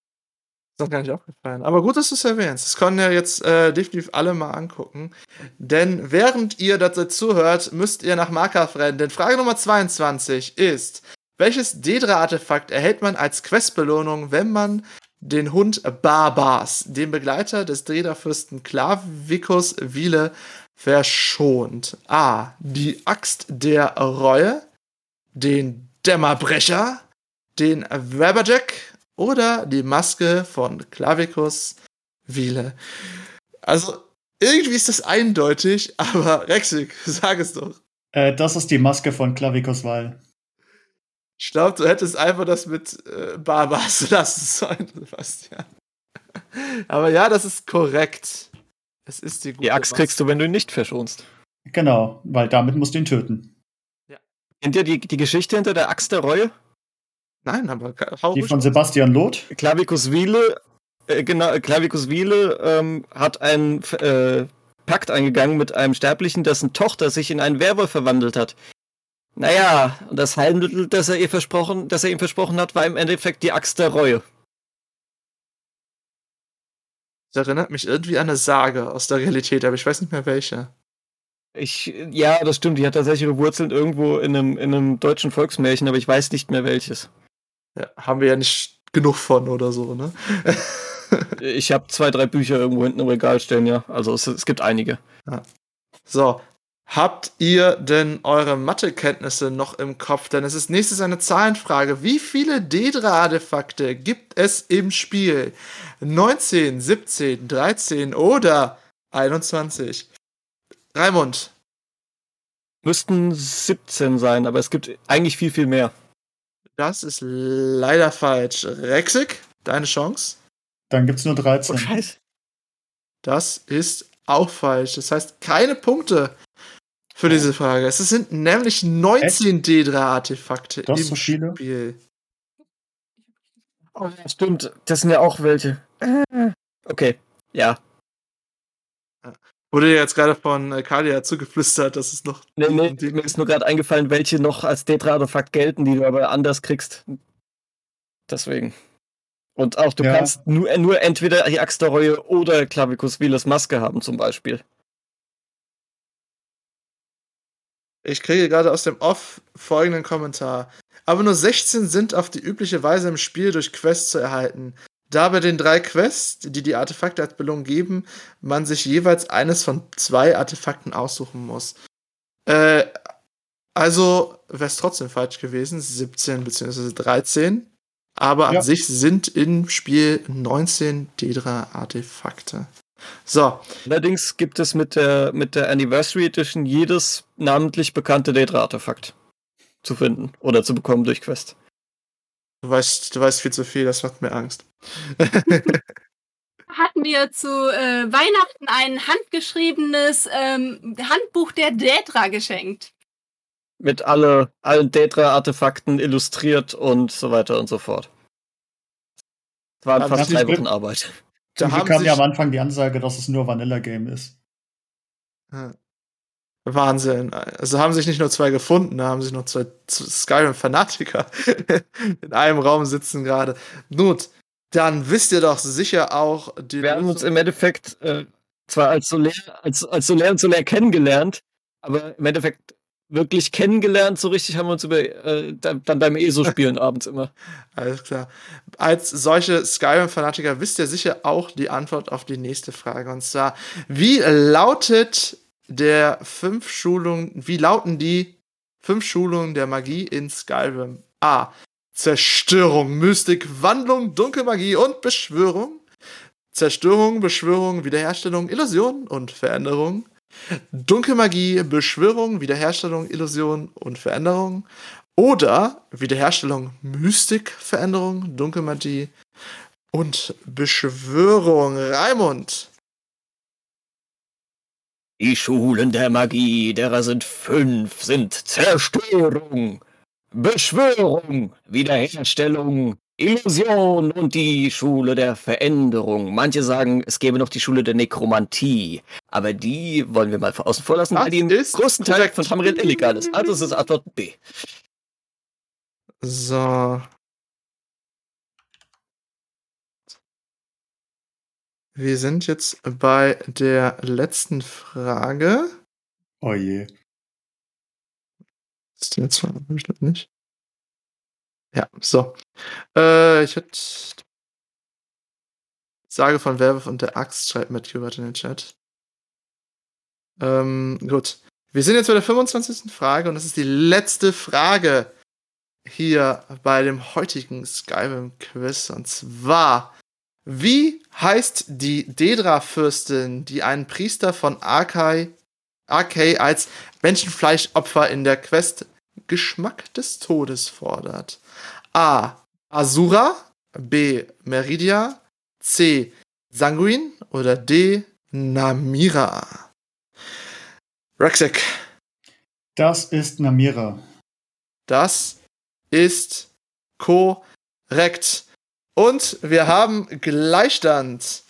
ist noch gar nicht aufgefallen. Aber gut, dass du es erwähnst. Das können ja jetzt äh, definitiv alle mal angucken. Denn während ihr dazu zuhört, müsst ihr nach Markov rennen. Denn Frage Nummer 22 ist: welches Dedra-Artefakt erhält man als Questbelohnung, wenn man den Hund Barbas, den Begleiter des Dedra-Fürsten Klavicus Wiele, verschont? A. Die Axt der Reue, den Dämmerbrecher, den Webberjack oder die Maske von Klavicus Wiele. Also, irgendwie ist das eindeutig, aber Rexik, sag es doch. Äh, das ist die Maske von Klavicus Weil. Ich glaube, du hättest einfach das mit äh, Barbas lassen sollen, Sebastian. Aber ja, das ist korrekt. Es ist die gute Die Axt kriegst du, wenn du ihn nicht verschonst. Genau, weil damit musst du ihn töten. Ja. Kennt ihr die, die Geschichte hinter der Axt der Reue? Nein, aber hau Die von Sebastian Loth? Clavicus Wiele, äh, genau, Clavicus Wiele ähm, hat einen äh, Pakt eingegangen mit einem Sterblichen, dessen Tochter sich in einen Werwolf verwandelt hat. Naja, und das Heilmittel, das er ihr versprochen, das er ihm versprochen hat, war im Endeffekt die Axt der Reue. Das erinnert mich irgendwie an eine Sage aus der Realität, aber ich weiß nicht mehr welche. Ich, ja, das stimmt, die hat tatsächlich ihre Wurzeln irgendwo in einem, in einem deutschen Volksmärchen, aber ich weiß nicht mehr welches. Ja, haben wir ja nicht genug von oder so, ne? ich habe zwei, drei Bücher irgendwo hinten im Regal stehen, ja. Also es, es gibt einige. Ja. So, Habt ihr denn eure Mathekenntnisse noch im Kopf? Denn es ist nächstes eine Zahlenfrage. Wie viele Dedra-Artefakte gibt es im Spiel? 19, 17, 13 oder 21? Raimund. Müssten 17 sein, aber es gibt eigentlich viel, viel mehr. Das ist leider falsch. Rexig, deine Chance? Dann gibt es nur 13. Oh, Scheiße. Das ist auch falsch. Das heißt, keine Punkte für diese Frage. Es sind nämlich 19 D3-Artefakte im so viele? Spiel. Oh, stimmt. Das sind ja auch welche. Okay, ja. Wurde dir jetzt gerade von äh, Kalia zugeflüstert, dass es noch. Nee, nee, mir ist nur gerade eingefallen, welche noch als Tetra-Artefakt gelten, die du aber anders kriegst. Deswegen. Und auch du ja. kannst nur, nur entweder die Axt der Reue oder Clavicus Viles Maske haben, zum Beispiel. Ich kriege gerade aus dem Off folgenden Kommentar. Aber nur 16 sind auf die übliche Weise im Spiel durch Quests zu erhalten. Da bei den drei Quests, die die Artefakte als Belohnung geben, man sich jeweils eines von zwei Artefakten aussuchen muss. Äh, also wäre es trotzdem falsch gewesen, 17 bzw. 13. Aber ja. an sich sind im Spiel 19 Dedra-Artefakte. So. Allerdings gibt es mit der, mit der Anniversary Edition jedes namentlich bekannte Dedra-Artefakt zu finden oder zu bekommen durch Quest. Du weißt, du weißt viel zu viel, das macht mir Angst. Hatten wir zu äh, Weihnachten ein handgeschriebenes ähm, Handbuch der Dedra geschenkt. Mit alle, allen Dedra-Artefakten illustriert und so weiter und so fort. Es waren ja, fast drei Wochen Arbeit. Da haben kam ja am Anfang die Ansage, dass es nur Vanilla-Game ist. Wahnsinn. Also haben sich nicht nur zwei gefunden, da haben sich noch zwei Skyrim-Fanatiker in einem Raum sitzen gerade. Gut, dann wisst ihr doch sicher auch die. Wir haben uns im Endeffekt äh, zwar als so, leer, als, als so leer und so leer kennengelernt, aber im Endeffekt wirklich kennengelernt, so richtig haben wir uns über äh, dann beim ESO-Spielen abends immer. Alles klar. Als solche Skyrim-Fanatiker wisst ihr sicher auch die Antwort auf die nächste Frage. Und zwar, wie lautet der fünf Schulungen, wie lauten die fünf Schulungen der Magie in Skyrim? A. Zerstörung, Mystik, Wandlung, Dunkelmagie und Beschwörung. Zerstörung, Beschwörung, Wiederherstellung, Illusion und Veränderung. Dunkelmagie, Beschwörung, Wiederherstellung, Illusion und Veränderung. Oder Wiederherstellung, Mystik, Veränderung, Dunkelmagie und Beschwörung. Raimund. Die Schulen der Magie, derer sind fünf, sind Zerstörung, Beschwörung, Wiederherstellung, Illusion und die Schule der Veränderung. Manche sagen, es gäbe noch die Schule der Nekromantie. Aber die wollen wir mal außen vor lassen, weil die im größten Teil von Tamriel illegal ist. Also ist es Antwort B. So. Wir sind jetzt bei der letzten Frage. Oh je. Ist die jetzt nicht? Ja, so. Äh, ich hätte. Sage von Werwolf und der Axt, schreibt Matt Hubert in den Chat. Ähm, gut. Wir sind jetzt bei der 25. Frage und das ist die letzte Frage hier bei dem heutigen Skyrim-Quiz. Und zwar, wie heißt die Dedra-Fürstin, die einen Priester von Arkai, Arkai als Menschenfleischopfer in der Quest Geschmack des Todes fordert? A. Asura, B. Meridia, C. Sanguin oder D. Namira? Rexek. Das ist Namira. Das ist korrekt. Und wir haben Gleichstand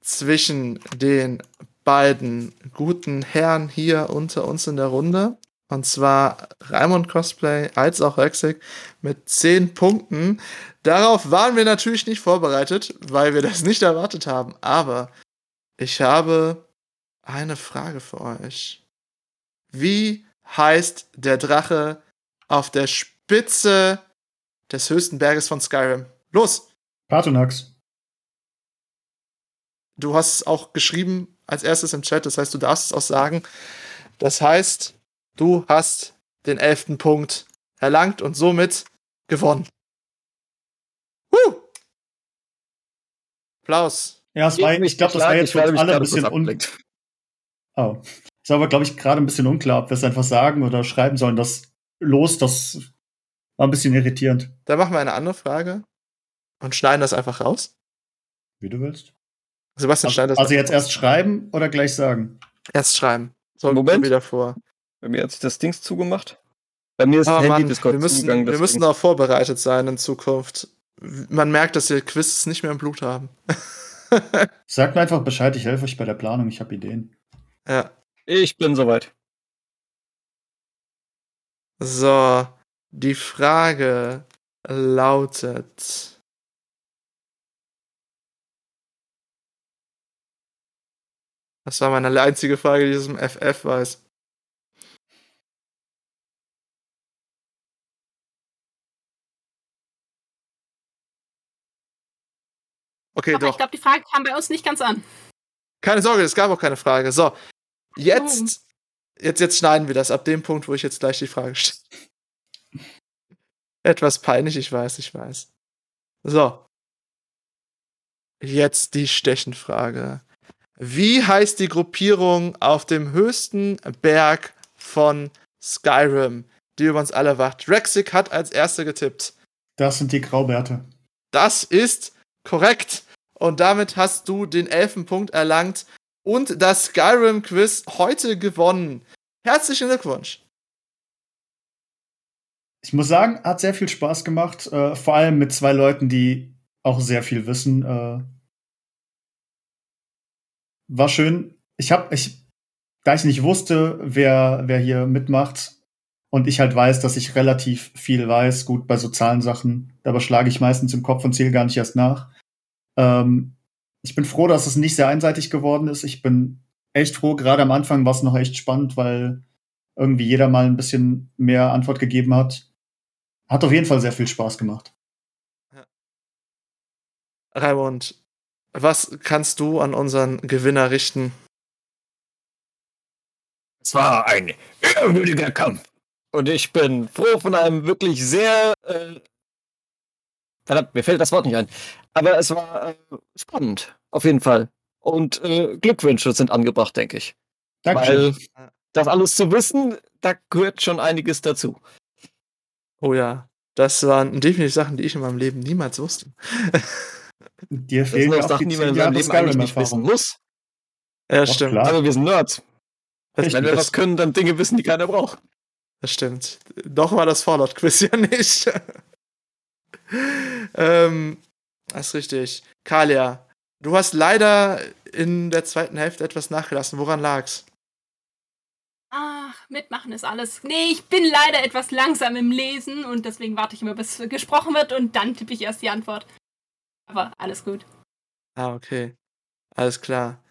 zwischen den beiden guten Herren hier unter uns in der Runde. Und zwar Raimund Cosplay als auch Rexig mit 10 Punkten. Darauf waren wir natürlich nicht vorbereitet, weil wir das nicht erwartet haben. Aber ich habe eine Frage für euch. Wie heißt der Drache auf der Spitze des höchsten Berges von Skyrim? Los! Partonax. Du hast es auch geschrieben als erstes im Chat, das heißt, du darfst es auch sagen. Das heißt, du hast den elften Punkt erlangt und somit gewonnen. Woo! Applaus. Ja, es war, ich glaube, das war jetzt für uns alle ein bisschen un abgelenkt. Oh. Ist aber, glaube ich, gerade ein bisschen unklar, ob wir es einfach sagen oder schreiben sollen. Das los, das war ein bisschen irritierend. Dann machen wir eine andere Frage und schneiden das einfach raus. Wie du willst. Sebastian, schneid Also, das also jetzt erst schreiben oder gleich sagen? Erst schreiben. So, Moment. wieder vor. Bei mir hat sich das Dings zugemacht. Bei mir ist Oh das Handy Mann, Discord wir müssen, zugegangen. wir müssen auch vorbereitet sein in Zukunft. Man merkt, dass wir Quizzes nicht mehr im Blut haben. Sagt mir einfach Bescheid, ich helfe euch bei der Planung, ich habe Ideen. ja. Ich bin soweit. So, die Frage lautet. Das war meine einzige Frage, die ich aus dem FF weiß. Okay, Aber doch. ich glaube, die Frage kam bei uns nicht ganz an. Keine Sorge, es gab auch keine Frage. So, jetzt, jetzt, jetzt schneiden wir das ab dem Punkt, wo ich jetzt gleich die Frage stelle. Etwas peinlich, ich weiß, ich weiß. So. Jetzt die Stechenfrage. Wie heißt die Gruppierung auf dem höchsten Berg von Skyrim, die über uns alle wacht? Rexic hat als erster getippt. Das sind die Graubärte. Das ist korrekt. Und damit hast du den Elfenpunkt erlangt und das Skyrim-Quiz heute gewonnen. Herzlichen Glückwunsch. Ich muss sagen, hat sehr viel Spaß gemacht, äh, vor allem mit zwei Leuten, die auch sehr viel wissen. Äh, war schön. Ich habe, ich, da ich nicht wusste, wer, wer hier mitmacht und ich halt weiß, dass ich relativ viel weiß, gut bei sozialen Sachen, da überschlage ich meistens im Kopf und zähle gar nicht erst nach. Ähm, ich bin froh, dass es nicht sehr einseitig geworden ist. Ich bin echt froh. Gerade am Anfang war es noch echt spannend, weil irgendwie jeder mal ein bisschen mehr Antwort gegeben hat. Hat auf jeden Fall sehr viel Spaß gemacht. Raimund, was kannst du an unseren Gewinner richten? Es war ein ehrwürdiger Kampf. Und ich bin froh von einem wirklich sehr. Äh, verdammt, mir fällt das Wort nicht ein. Aber es war äh, spannend, auf jeden Fall. Und äh, Glückwünsche sind angebracht, denke ich. Dankeschön. Weil das alles zu wissen, da gehört schon einiges dazu. Oh ja, das waren definitiv Sachen, die ich in meinem Leben niemals wusste. Dir Das fehlen sind auch die Sachen, die man in seinem Leben eigentlich nicht wissen muss. Ja, Doch, stimmt. klar. Aber wir sind Nerds. Das, Wenn wir das, was können, dann Dinge wissen, die keiner braucht. das stimmt. Doch war das Fallout-Quiz ja nicht. ähm, das ist richtig. Kalia, du hast leider in der zweiten Hälfte etwas nachgelassen. Woran lag's? Ach, mitmachen ist alles. Nee, ich bin leider etwas langsam im Lesen und deswegen warte ich immer, bis gesprochen wird und dann tippe ich erst die Antwort. Aber alles gut. Ah, okay. Alles klar.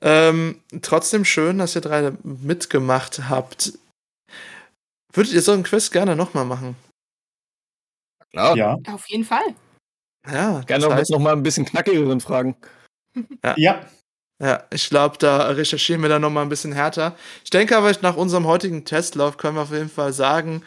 Ähm, trotzdem schön, dass ihr drei mitgemacht habt. Würdet ihr so einen Quiz gerne nochmal machen? Klar. Ja. Auf jeden Fall. Ja, Gerne noch, heißt, noch mal ein bisschen knackigeren Fragen. Ja. ja ich glaube, da recherchieren wir dann nochmal ein bisschen härter. Ich denke aber, nach unserem heutigen Testlauf können wir auf jeden Fall sagen,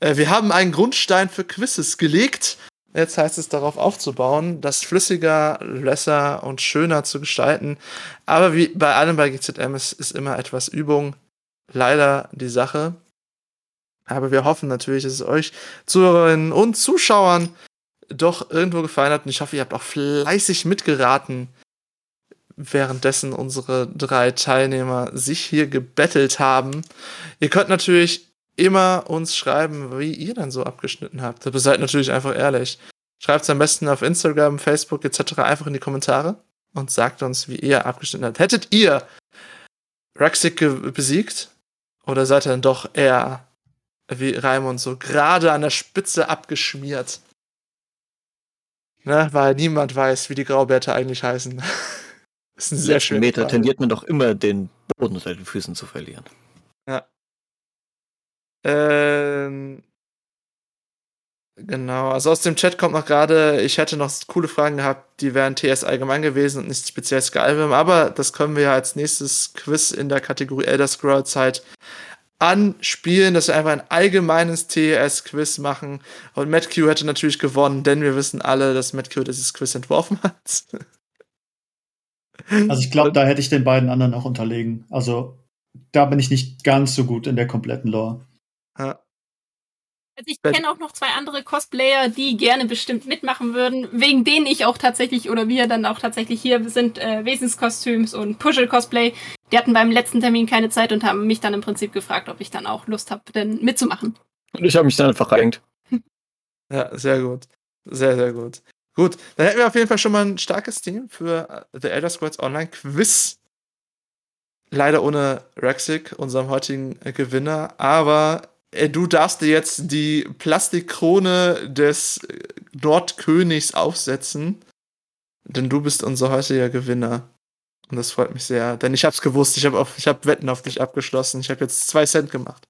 äh, wir haben einen Grundstein für Quizzes gelegt. Jetzt heißt es darauf aufzubauen, das flüssiger, besser und schöner zu gestalten. Aber wie bei allem bei GZM ist, ist immer etwas Übung leider die Sache. Aber wir hoffen natürlich, dass es euch Zuhörerinnen und Zuschauern doch irgendwo gefallen hat. Und ich hoffe, ihr habt auch fleißig mitgeraten, währenddessen unsere drei Teilnehmer sich hier gebettelt haben. Ihr könnt natürlich immer uns schreiben, wie ihr dann so abgeschnitten habt. Aber seid natürlich einfach ehrlich. Schreibt es am besten auf Instagram, Facebook etc. einfach in die Kommentare und sagt uns, wie ihr abgeschnitten habt. Hättet ihr Raxic besiegt? Oder seid ihr dann doch eher wie Raimund so gerade an der Spitze abgeschmiert? Ne? Weil niemand weiß, wie die Graubärte eigentlich heißen. das ist ein sehr schöner Meter Frage. tendiert man doch immer, den Boden unter den Füßen zu verlieren. Ja. Ähm, Genau, also aus dem Chat kommt noch gerade, ich hätte noch coole Fragen gehabt, die wären TS allgemein gewesen und nicht speziell Skyrim, aber das können wir ja als nächstes Quiz in der Kategorie Elder Scrolls Zeit anspielen, dass wir einfach ein allgemeines TS-Quiz machen. Und MadQ hätte natürlich gewonnen, denn wir wissen alle, dass MadQ dieses Quiz entworfen hat. Also ich glaube, da hätte ich den beiden anderen auch unterlegen. Also da bin ich nicht ganz so gut in der kompletten Lore. Ja. Also ich kenne auch noch zwei andere Cosplayer, die gerne bestimmt mitmachen würden, wegen denen ich auch tatsächlich oder wir dann auch tatsächlich hier sind, äh, Wesenskostüms und Puschel-Cosplay. Die hatten beim letzten Termin keine Zeit und haben mich dann im Prinzip gefragt, ob ich dann auch Lust habe, denn mitzumachen. Und ich habe mich dann einfach reingt. Ja, sehr gut. Sehr, sehr gut. Gut, dann hätten wir auf jeden Fall schon mal ein starkes Team für äh, The Elder Scrolls Online Quiz. Leider ohne Rexic, unserem heutigen äh, Gewinner, aber du darfst dir jetzt die Plastikkrone des Nordkönigs aufsetzen, denn du bist unser heutiger Gewinner. Und das freut mich sehr, denn ich hab's gewusst, ich habe hab Wetten auf dich abgeschlossen. Ich habe jetzt zwei Cent gemacht.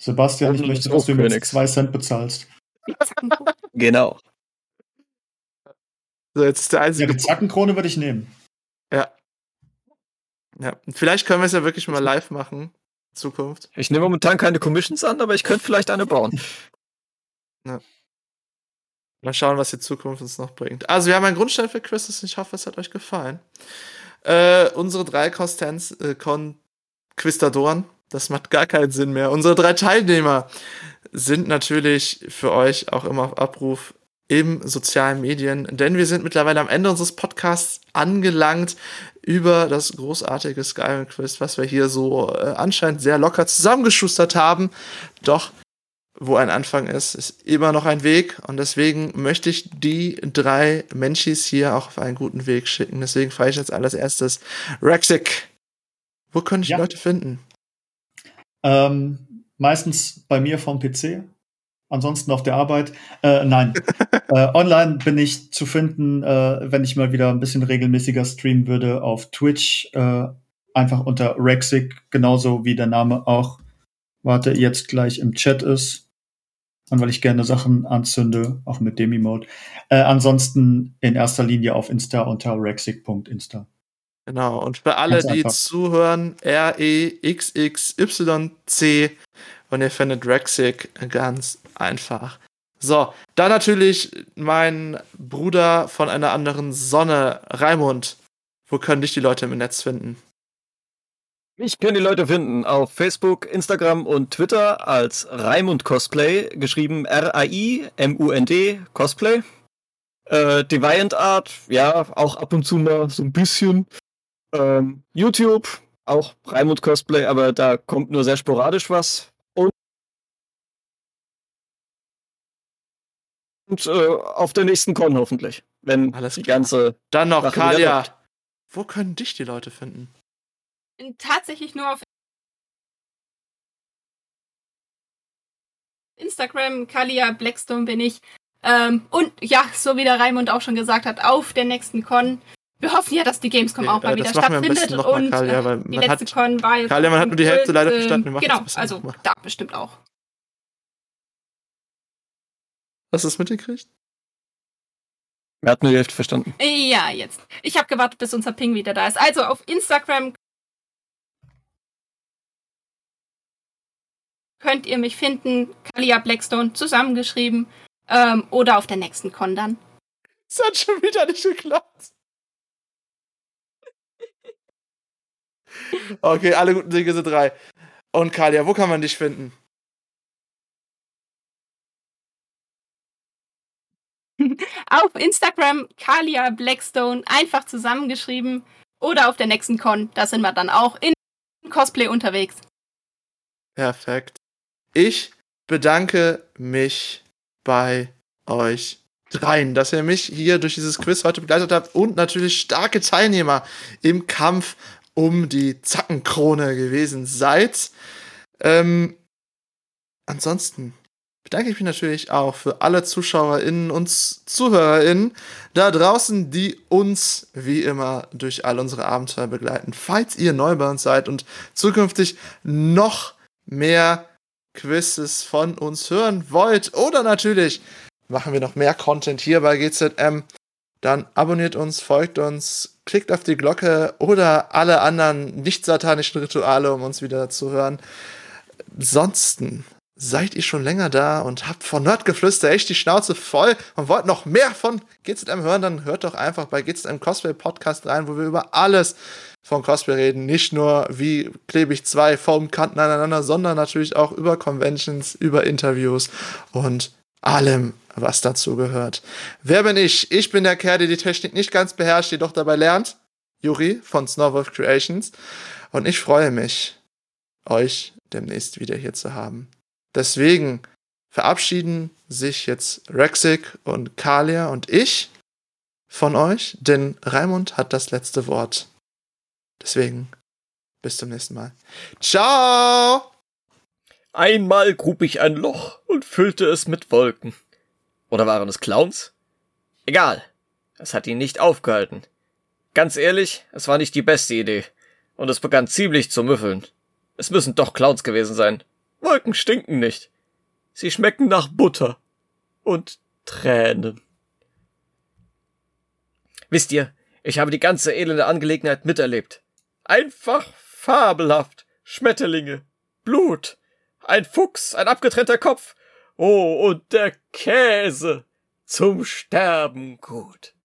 Sebastian, ich möchte, dass du mir jetzt zwei Cent bezahlst. genau. So, jetzt ist der einzige. Ja, die Zackenkrone würde ich nehmen. Ja. Ja, vielleicht können wir es ja wirklich mal live machen. Zukunft. Ich nehme momentan keine Commissions an, aber ich könnte vielleicht eine bauen. Ja. Mal schauen, was die Zukunft uns noch bringt. Also, wir haben einen Grundstein für Quizzes. Ich hoffe, es hat euch gefallen. Äh, unsere drei Konstanz, äh, Conquistadoren, das macht gar keinen Sinn mehr. Unsere drei Teilnehmer sind natürlich für euch auch immer auf Abruf im sozialen Medien, denn wir sind mittlerweile am Ende unseres Podcasts angelangt über das großartige Skyrim Quiz, was wir hier so äh, anscheinend sehr locker zusammengeschustert haben. Doch wo ein Anfang ist, ist immer noch ein Weg und deswegen möchte ich die drei Menschis hier auch auf einen guten Weg schicken. Deswegen frage ich jetzt als erstes Rexic. Wo können ich ja. Leute finden? Ähm, meistens bei mir vom PC ansonsten auf der Arbeit. Äh, nein. äh, online bin ich zu finden, äh, wenn ich mal wieder ein bisschen regelmäßiger streamen würde, auf Twitch. Äh, einfach unter Rexic, genauso wie der Name auch, warte, jetzt gleich im Chat ist. Und weil ich gerne Sachen anzünde, auch mit Demi-Mode. Äh, ansonsten in erster Linie auf Insta unter rexic.insta. Genau, und für alle, die zuhören, R-E-X-X-Y-C und ihr findet Rexic ganz einfach. So, dann natürlich mein Bruder von einer anderen Sonne, Raimund. Wo können dich die Leute im Netz finden? Ich kann die Leute finden auf Facebook, Instagram und Twitter als Raimund Cosplay, geschrieben R-A-I-M-U-N-D Cosplay. Äh, Deviant Art, ja, auch ab und zu mal so ein bisschen. Ähm, YouTube, auch Raimund Cosplay, aber da kommt nur sehr sporadisch was. Und äh, auf der nächsten Con hoffentlich. Wenn Alles die ganze. Dann noch, Sache Kalia. Wo können dich die Leute finden? Tatsächlich nur auf Instagram, Kalia Blackstone bin ich. Ähm, und ja, so wie der Raimund auch schon gesagt hat, auf der nächsten Con. Wir hoffen ja, dass die Gamescom auch mal äh, wieder stattfindet. Und Kalia, die letzte hat, Con war jetzt. Kalia, man hat nur die Hälfte leider verstanden. Wir genau, also da bestimmt auch. Hast du es mitgekriegt? Er hat nur die Hälfte verstanden. Ja, jetzt. Ich habe gewartet, bis unser Ping wieder da ist. Also auf Instagram könnt ihr mich finden, Kalia Blackstone zusammengeschrieben ähm, oder auf der nächsten Con dann. Es hat schon wieder nicht geklappt. okay, alle guten Dinge sind drei. Und Kalia, wo kann man dich finden? Auf Instagram Kalia Blackstone einfach zusammengeschrieben oder auf der nächsten Con. Da sind wir dann auch in Cosplay unterwegs. Perfekt. Ich bedanke mich bei euch dreien, dass ihr mich hier durch dieses Quiz heute begleitet habt und natürlich starke Teilnehmer im Kampf um die Zackenkrone gewesen seid. Ähm, ansonsten bedanke ich mich natürlich auch für alle ZuschauerInnen und ZuhörerInnen da draußen, die uns wie immer durch all unsere Abenteuer begleiten. Falls ihr neu bei uns seid und zukünftig noch mehr Quizzes von uns hören wollt oder natürlich machen wir noch mehr Content hier bei GZM, dann abonniert uns, folgt uns, klickt auf die Glocke oder alle anderen nicht satanischen Rituale, um uns wieder zu hören. Ansonsten seid ihr schon länger da und habt von Nerdgeflüster echt die Schnauze voll und wollt noch mehr von GZM hören, dann hört doch einfach bei GZM Cosplay Podcast rein, wo wir über alles von Cosplay reden. Nicht nur wie klebe ich zwei Foamkanten aneinander, sondern natürlich auch über Conventions, über Interviews und allem, was dazu gehört. Wer bin ich? Ich bin der Kerl, der die Technik nicht ganz beherrscht, jedoch dabei lernt. Juri von Snowwolf Creations. Und ich freue mich, euch demnächst wieder hier zu haben. Deswegen verabschieden sich jetzt Rexic und Kalia und ich von euch, denn Raimund hat das letzte Wort. Deswegen bis zum nächsten Mal. Ciao! Einmal grub ich ein Loch und füllte es mit Wolken. Oder waren es Clowns? Egal. Es hat ihn nicht aufgehalten. Ganz ehrlich, es war nicht die beste Idee. Und es begann ziemlich zu müffeln. Es müssen doch Clowns gewesen sein. Wolken stinken nicht. Sie schmecken nach Butter. Und Tränen. Wisst ihr, ich habe die ganze elende Angelegenheit miterlebt. Einfach fabelhaft. Schmetterlinge, Blut, ein Fuchs, ein abgetrennter Kopf. Oh, und der Käse. Zum Sterben gut.